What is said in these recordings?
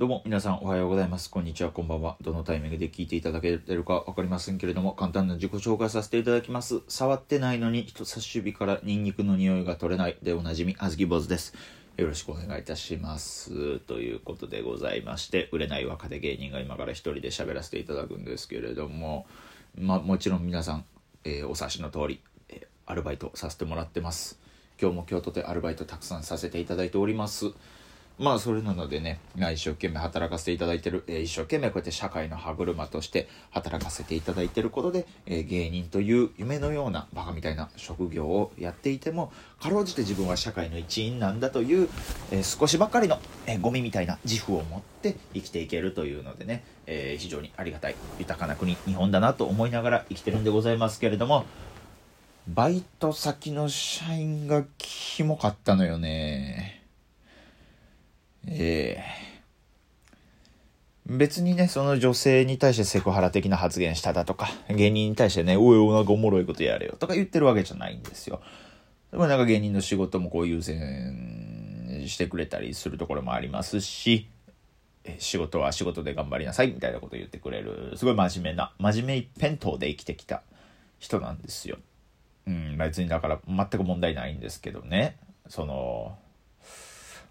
どうも皆さんおはようございます。こんにちは、こんばんは。どのタイミングで聞いていただけてるかわかりませんけれども、簡単な自己紹介させていただきます。触ってないのに人差し指からニンニクの匂いが取れないでおなじみ、あずき坊主です。よろしくお願いいたします。ということでございまして、売れない若手芸人が今から一人で喋らせていただくんですけれども、まあもちろん皆さん、えーお察しの通り、えアルバイトさせてもらってます。今日も京都でアルバイトたくさんさせていただいております。まあそれなのでね、一生懸命働かせていただいてる、え一生懸命こうやって社会の歯車として働かせていただいてることで、え芸人という夢のようなバカみたいな職業をやっていても、かろうじて自分は社会の一員なんだという、え少しばかりの、えゴミみたいな自負を持って生きていけるというのでね、え非常にありがたい、豊かな国、日本だなと思いながら生きてるんでございますけれども、バイト先の社員がキモかったのよね。ええ別にね、その女性に対してセクハラ的な発言しただとか、芸人に対してね、おいおなんかおもろいことやれよとか言ってるわけじゃないんですよ。でもなんか芸人の仕事もこう優先してくれたりするところもありますし、仕事は仕事で頑張りなさいみたいなこと言ってくれる、すごい真面目な、真面目一辺倒で生きてきた人なんですよ。うん、別にだから全く問題ないんですけどね。その、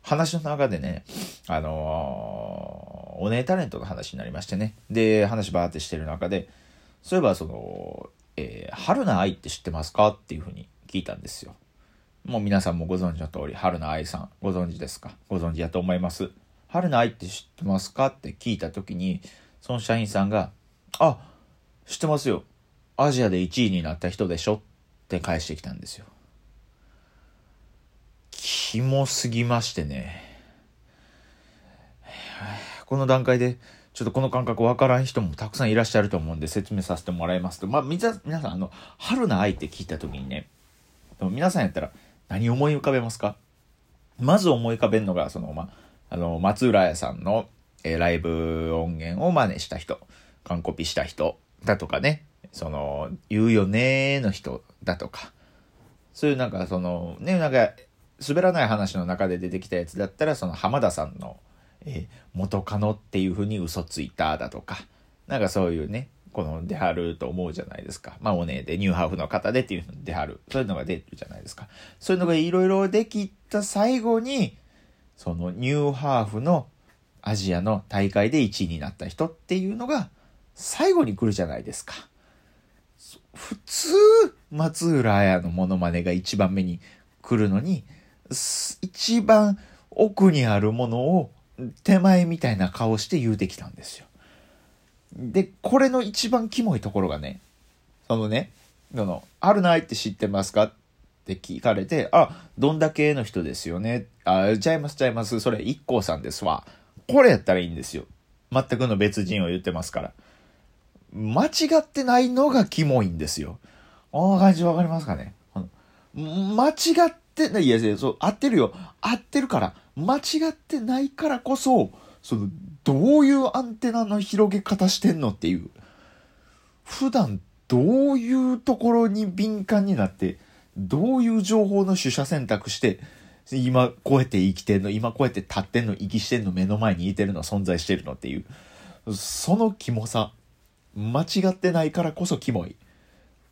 話の中でね、あのーお姉タレントの話になりましてね。で、話バーってしてる中で、そういえばその、えー春菜愛って知ってますかっていうふうに聞いたんですよ。もう皆さんもご存知の通り、春菜愛さん、ご存知ですか？ご存知だと思います。春菜愛って知ってますかって聞いたときに、その社員さんが、あ、知ってますよ。アジアで1位になった人でしょって返してきたんですよ。キモすぎましてね。この段階で、ちょっとこの感覚わからん人もたくさんいらっしゃると思うんで説明させてもらいますと、まあ、皆さん、あの、春の愛って聞いた時にね、でも皆さんやったら何思い浮かべますか？まず思い浮かべるのが、その、ま、あの、松浦屋さんの、えーライブ音源を真似した人、完コピした人だとかね、その、言うよねーの人だとか、そういうなんかその、ね、なんか、滑らない話の中で出てきたやつだったら、その浜田さんの、えー元カノっていう風に嘘ついただとか、なんかそういうね、この出はると思うじゃないですか。まあおねでニューハーフの方でっていうの出はる。そういうのが出るじゃないですか。そういうのがいろいろできた最後に、そのニューハーフのアジアの大会で1位になった人っていうのが最後に来るじゃないですか。普通、松浦綾のモノマネが一番目に来るのに、一番奥にあるものを手前みたいな顔して言うてきたんですよ。で、これの一番キモいところがね、そのね、その、あるないって知ってますかって聞かれて、あ、どんだけの人ですよね。あ、ちゃいますちゃいます。それ、一 k さんですわ。これやったらいいんですよ。全くの別人を言ってますから。間違ってないのがキモいんですよ。あの感じわかりますかね？間違ってない、いやいや、そう、合ってるよ。合ってるから。間違ってないからこそ、その、どういうアンテナの広げ方してんのっていう。普段、どういうところに敏感になって、どういう情報の取捨選択して、今こうやって生きてんの、今こうやって立ってんの、息してんの、目の前にいてるの、存在してるのっていう。そのキモさ。間違ってないからこそキモい。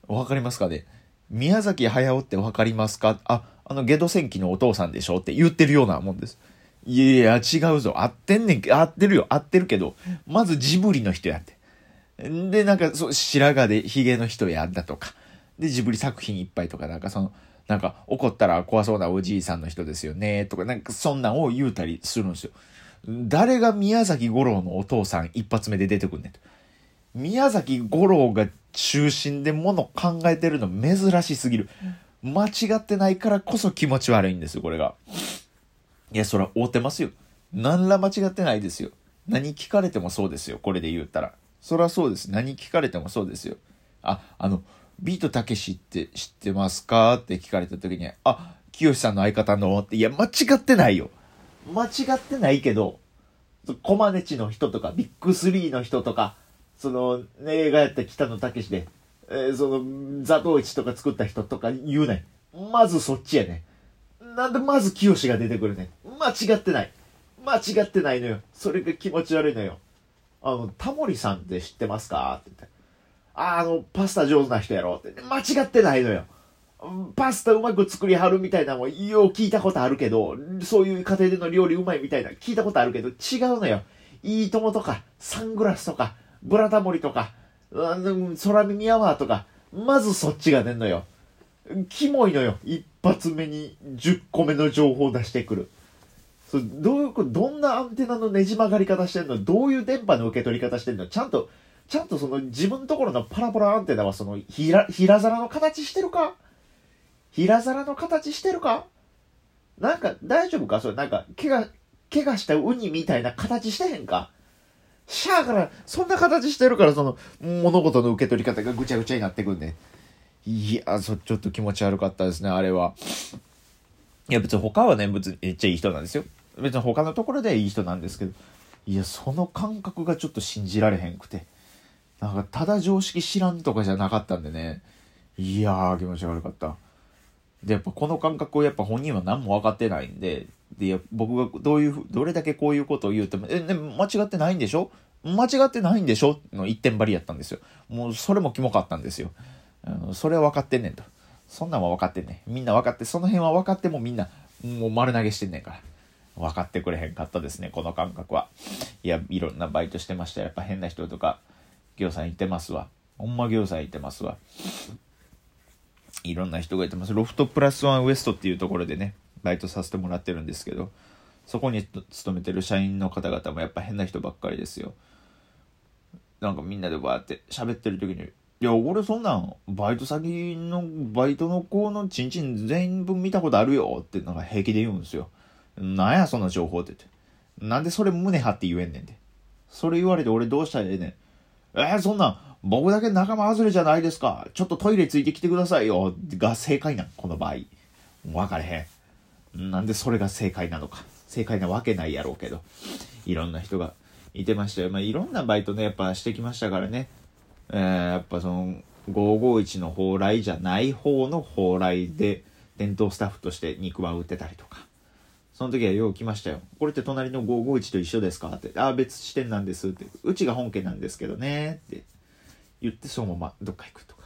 わかりますかね？宮崎駿ってわかりますか？あ、あの、ゲド戦記のお父さんでしょって言ってるようなもんです。いやいや、違うぞ。合ってんねんけ、合ってるよ。合ってるけど、まずジブリの人やって。で、なんか、そう、白髪でヒゲの人やんだとか。で、ジブリ作品いっぱいとか、なんかその、なんか、怒ったら怖そうなおじいさんの人ですよね、とか、なんか、そんなんを言うたりするんですよ。誰が宮崎五郎のお父さん一発目で出てくんねんと。宮崎五郎が中心でもの考えてるの珍しすぎる。間違ってないからこそ気持ち悪いんですよ、これが。いや、そら、合うてますよ。何ら間違ってないですよ。何聞かれてもそうですよ、これで言ったら。そらそうです。何聞かれてもそうですよ。あ、あの、ビートたけしって知ってますか？って聞かれた時に、あ、清さんの相方のって、いや、間違ってないよ。間違ってないけど、コマネチの人とか、ビッグスリーの人とか、その、ね、映画やった北野武で、えーその、ザトウイチとか作った人とか言うねん。まずそっちやねん。なんでまず清が出てくるねん。間違ってない。間違ってないのよ。それが気持ち悪いのよ。あの、タモリさんって知ってますか？って言って。あ、あの、パスタ上手な人やろ？って。間違ってないのよ。パスタうまく作りはるみたいなのも、よう聞いたことあるけど、そういう家庭での料理うまいみたいな聞いたことあるけど、違うのよ。いい友とか、サングラスとか、ブラタモリとか、空耳アワーとか、まずそっちが出んのよ。キモいのよ。一発目に10個目の情報を出してくる。そどういう、どんなアンテナのねじ曲がり方してんの？どういう電波の受け取り方してんの？ちゃんと、ちゃんとその自分のところのパラパラアンテナはその平、平皿の形してるか？平皿の形してるか？なんか大丈夫か？それなんか怪我、怪我したウニみたいな形してへんか？しゃあから、そんな形してるからその物事の受け取り方がぐちゃぐちゃになってくんねいや、そ、ちょっと気持ち悪かったですね、あれは。いや別に他はね、別にめっちゃいい人なんですよ。別に他のところでいい人なんですけど、いや、その感覚がちょっと信じられへんくて。なんか、ただ常識知らんとかじゃなかったんでね。いやー、気持ち悪かった。で、やっぱこの感覚をやっぱ本人は何も分かってないんで、で、僕がどういう、どれだけこういうことを言うても、え、ね、間違ってないんでしょ？間違ってないんでしょ？の一点張りやったんですよ。もうそれもキモかったんですよ。それは分かってんねんと。そんなんは分かってんねん。みんな分かって、その辺は分かってもみんな、もう丸投げしてんねんから。分かってくれへんかったですね、この感覚は。いや、いろんなバイトしてましたやっぱ変な人とか、業さんいてますわ。ほんま業さんいてますわ。いろんな人がいてます。ロフトプラスワンウエストっていうところでね、バイトさせてもらってるんですけど、そこに勤めてる社員の方々もやっぱ変な人ばっかりですよ。なんかみんなでバーって喋ってる時に、いや、俺そんなん、バイト先の、バイトの子のチンチン全部見たことあるよってなんか平気で言うんですよ。なんやその情報って言って。なんでそれ胸張って言えんねんて。それ言われて俺どうしたらええねん。えー、そんなん、僕だけ仲間外れじゃないですか。ちょっとトイレついてきてくださいよ。が正解なん、この場合。分かれへん。なんでそれが正解なのか。正解なわけないやろうけど。いろんな人がいてましたよ。まあ、いろんなバイトね、やっぱしてきましたからね。えー、やっぱその、551の蓬莱じゃない方の蓬莱で、伝統スタッフとして肉まん売ってたりとか。その時はよう来ましたよ。これって隣の551と一緒ですかって。ああ、別支店なんですって。うちが本家なんですけどね。って言ってそのままどっか行くとか。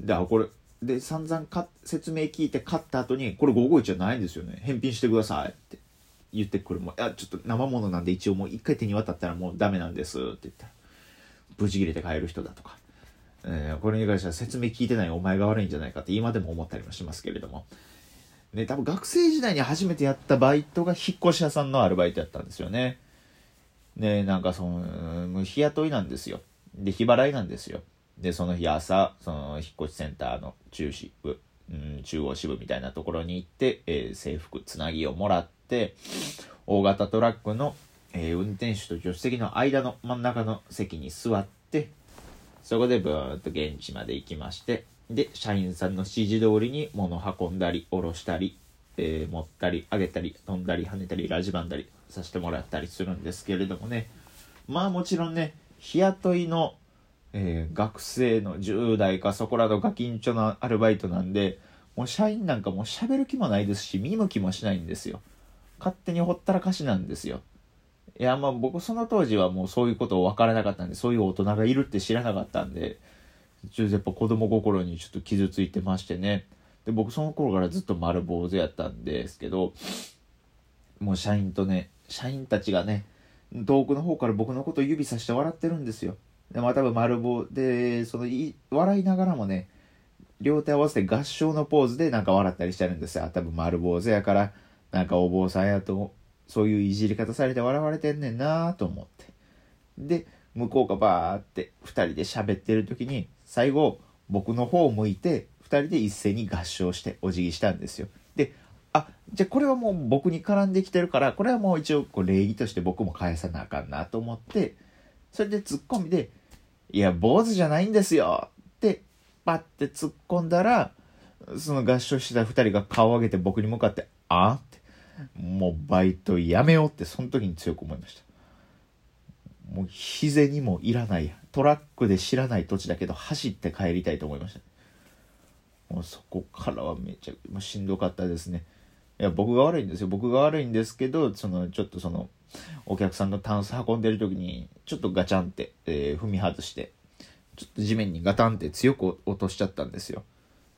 で、あ、これ、で、散々か説明聞いて買った後に、これ551じゃないんですよね。返品してくださいって言ってくる。もいや、ちょっと生物なんで一応もう一回手に渡ったらもうダメなんですって言ったら、ブチ切れて買える人だとか。えー、これに関しては説明聞いてないお前が悪いんじゃないかって今でも思ったりもしますけれども。ね、多分学生時代に初めてやったバイトが引っ越し屋さんのアルバイトやったんですよね。ね、なんかその、日雇いなんですよ。で、日払いなんですよ。で、その日朝、その引っ越しセンターの中支部、うん、中央支部みたいなところに行って、えー、制服、つなぎをもらって、大型トラックの、えー、運転手と助手席の間の真ん中の席に座って、そこでブーっと現地まで行きまして、で、社員さんの指示通りに物運んだり、下ろしたり、えー、持ったり、上げたり、飛んだり、跳ねたり、ラジバンだりさせてもらったりするんですけれどもね。まあもちろんね、日雇いの、えー、学生の10代かそこらのガキンチョのアルバイトなんで、もう社員なんかもう喋る気もないですし、見向きもしないんですよ。勝手にほったらかしなんですよ。いや、まあ僕その当時はもうそういうことを分からなかったんで、そういう大人がいるって知らなかったんで、ちょっとやっぱ子供心にちょっと傷ついてましてね。で、僕その頃からずっと丸坊主やったんですけど、もう社員とね、社員たちがね、遠くの方から僕のことを指さして笑ってるんですよ。で、まあ多分丸坊で、そのい、笑いながらもね、両手合わせて合唱のポーズでなんか笑ったりしてるんですよ。多分丸坊主やから、なんかお坊さんやと、そういういじり方されて笑われてんねんなと思って。で、向こうがバーって2人で喋ってる時に最後僕の方を向いて2人で一斉に合唱してお辞儀したんですよ。であじゃあこれはもう僕に絡んできてるからこれはもう一応こう礼儀として僕も返さなあかんなと思ってそれでツッコミで「いや坊主じゃないんですよ」ってパッて突っ込んだらその合唱してた2人が顔を上げて僕に向かって「あん?」ってもうバイトやめようってその時に強く思いました。もう日銭もいらないトラックで知らない土地だけど走って帰りたいと思いましたもうそこからはめちゃもうしんどかったですねいや僕が悪いんですよ。僕が悪いんですけどそのちょっとそのお客さんのタンス運んでる時にちょっとガチャンって、えー、踏み外してちょっと地面にガタンって強く落としちゃったんですよ。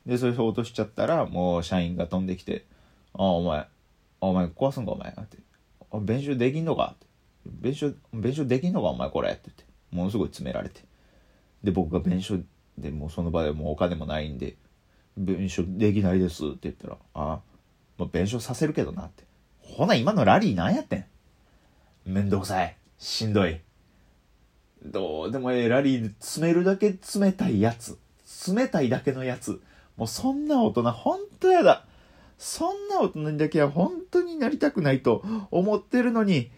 でそれを落としちゃったらもう社員が飛んできて「あお前お前壊すんかお前」って「弁償できんのか?」って「弁償弁償できんのか？お前これ」って言ってものすごい詰められて。で僕が弁償でもうその場でもうお金もないんで「弁償できないです」って言ったら「ああ、まあ、弁償させるけどな」って。ほな今のラリー何やってん。めんどくさい。しんどい。どうでもええラリーで詰めるだけ冷たいやつ。冷たいだけのやつ。もうそんな大人ほんとやだ。そんな大人にだけは本当になりたくないと思ってるのに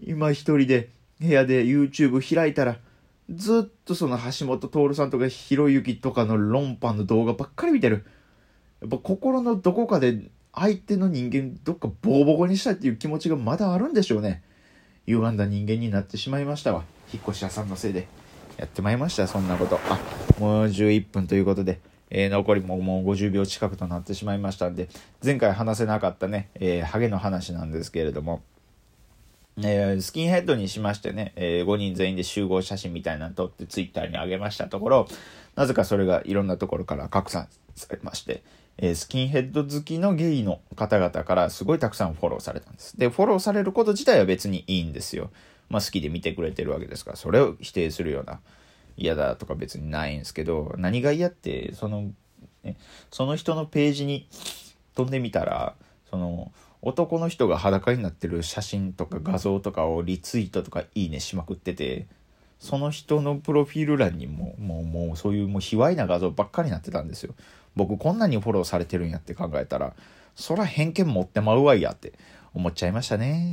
今一人で部屋で YouTube 開いたらずっとその橋本徹さんとかひろゆきとかの論破の動画ばっかり見てる。やっぱ心のどこかで相手の人間どっかボコボコにしたいっていう気持ちがまだあるんでしょうね。歪んだ人間になってしまいましたわ。引っ越し屋さんのせいで。やってまいりましたそんなこと。あもう11分ということで。えー、残りももう50秒近くとなってしまいましたんで、前回話せなかったね、えー、ハゲの話なんですけれども、えー、スキンヘッドにしましてね、えー、5人全員で集合写真みたいなの撮ってツイッターに上げましたところ、なぜかそれがいろんなところから拡散されまして、え、スキンヘッド好きのゲイの方々からすごいたくさんフォローされたんです。で、フォローされること自体は別にいいんですよ。まあ好きで見てくれてるわけですから、それを否定するような嫌だとか別にないんですけど、何が嫌って、その、ね、その人のページに飛んでみたら、その、男の人が裸になってる写真とか画像とかをリツイートとかいいねしまくってて、その人のプロフィール欄にも、もう、もうそういうもう卑猥な画像ばっかりになってたんですよ。僕こんなにフォローされてるんやって考えたら、そら偏見持ってまうわいやって思っちゃいましたね。